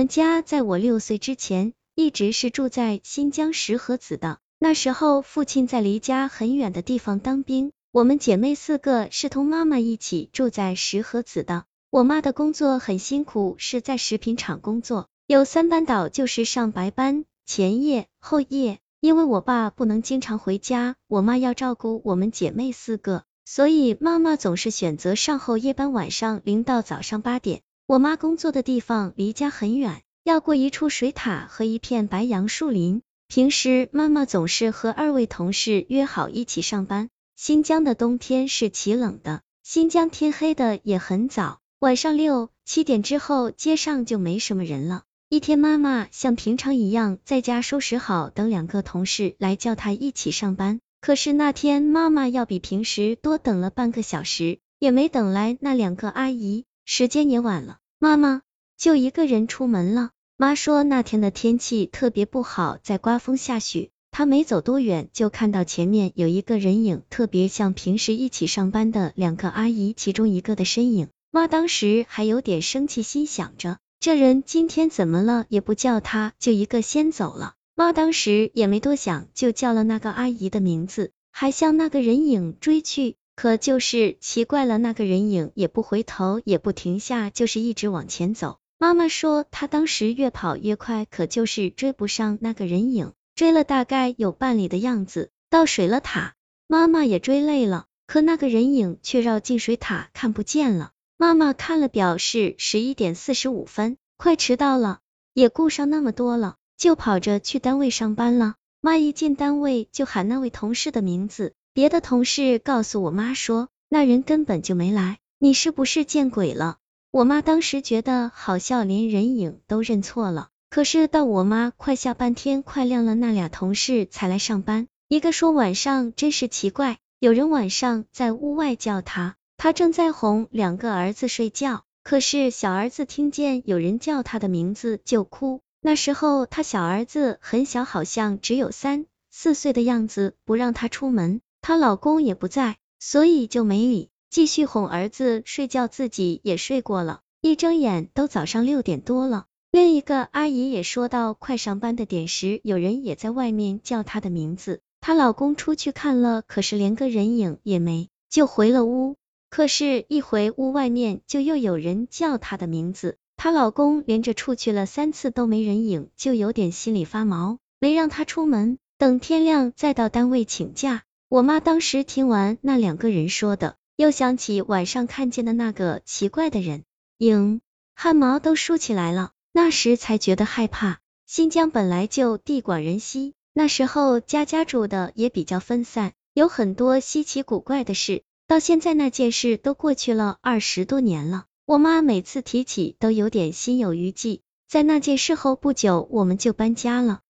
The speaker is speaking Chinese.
们家在我六岁之前一直是住在新疆石河子的，那时候父亲在离家很远的地方当兵，我们姐妹四个是同妈妈一起住在石河子的。我妈的工作很辛苦，是在食品厂工作，有三班倒，就是上白班，前夜、后夜。因为我爸不能经常回家，我妈要照顾我们姐妹四个，所以妈妈总是选择上后夜班，晚上零到早上八点。我妈工作的地方离家很远，要过一处水塔和一片白杨树林。平时妈妈总是和二位同事约好一起上班。新疆的冬天是极冷的，新疆天黑的也很早，晚上六七点之后街上就没什么人了。一天，妈妈像平常一样在家收拾好，等两个同事来叫她一起上班。可是那天妈妈要比平时多等了半个小时，也没等来那两个阿姨。时间也晚了，妈妈就一个人出门了。妈说那天的天气特别不好，在刮风下雪。她没走多远，就看到前面有一个人影，特别像平时一起上班的两个阿姨其中一个的身影。妈当时还有点生气，心想着。这人今天怎么了？也不叫他，就一个先走了。妈当时也没多想，就叫了那个阿姨的名字，还向那个人影追去。可就是奇怪了，那个人影也不回头，也不停下，就是一直往前走。妈妈说，她当时越跑越快，可就是追不上那个人影，追了大概有半里的样子，到水了塔，妈妈也追累了，可那个人影却绕进水塔，看不见了。妈妈看了表，是十一点四十五分，快迟到了，也顾上那么多了，就跑着去单位上班了。妈一进单位就喊那位同事的名字，别的同事告诉我妈说，那人根本就没来，你是不是见鬼了？我妈当时觉得好笑，连人影都认错了。可是到我妈快下半天快亮了，那俩同事才来上班。一个说晚上真是奇怪，有人晚上在屋外叫他。他正在哄两个儿子睡觉，可是小儿子听见有人叫他的名字就哭。那时候他小儿子很小，好像只有三四岁的样子，不让他出门。她老公也不在，所以就没理，继续哄儿子睡觉，自己也睡过了。一睁眼都早上六点多了。另一个阿姨也说到快上班的点时，有人也在外面叫她的名字。她老公出去看了，可是连个人影也没，就回了屋。可是，一回屋外面就又有人叫她的名字，她老公连着出去了三次都没人影，就有点心里发毛，没让她出门，等天亮再到单位请假。我妈当时听完那两个人说的，又想起晚上看见的那个奇怪的人影，汗毛都竖起来了，那时才觉得害怕。新疆本来就地广人稀，那时候家家住的也比较分散，有很多稀奇古怪的事。到现在那件事都过去了二十多年了，我妈每次提起都有点心有余悸。在那件事后不久，我们就搬家了。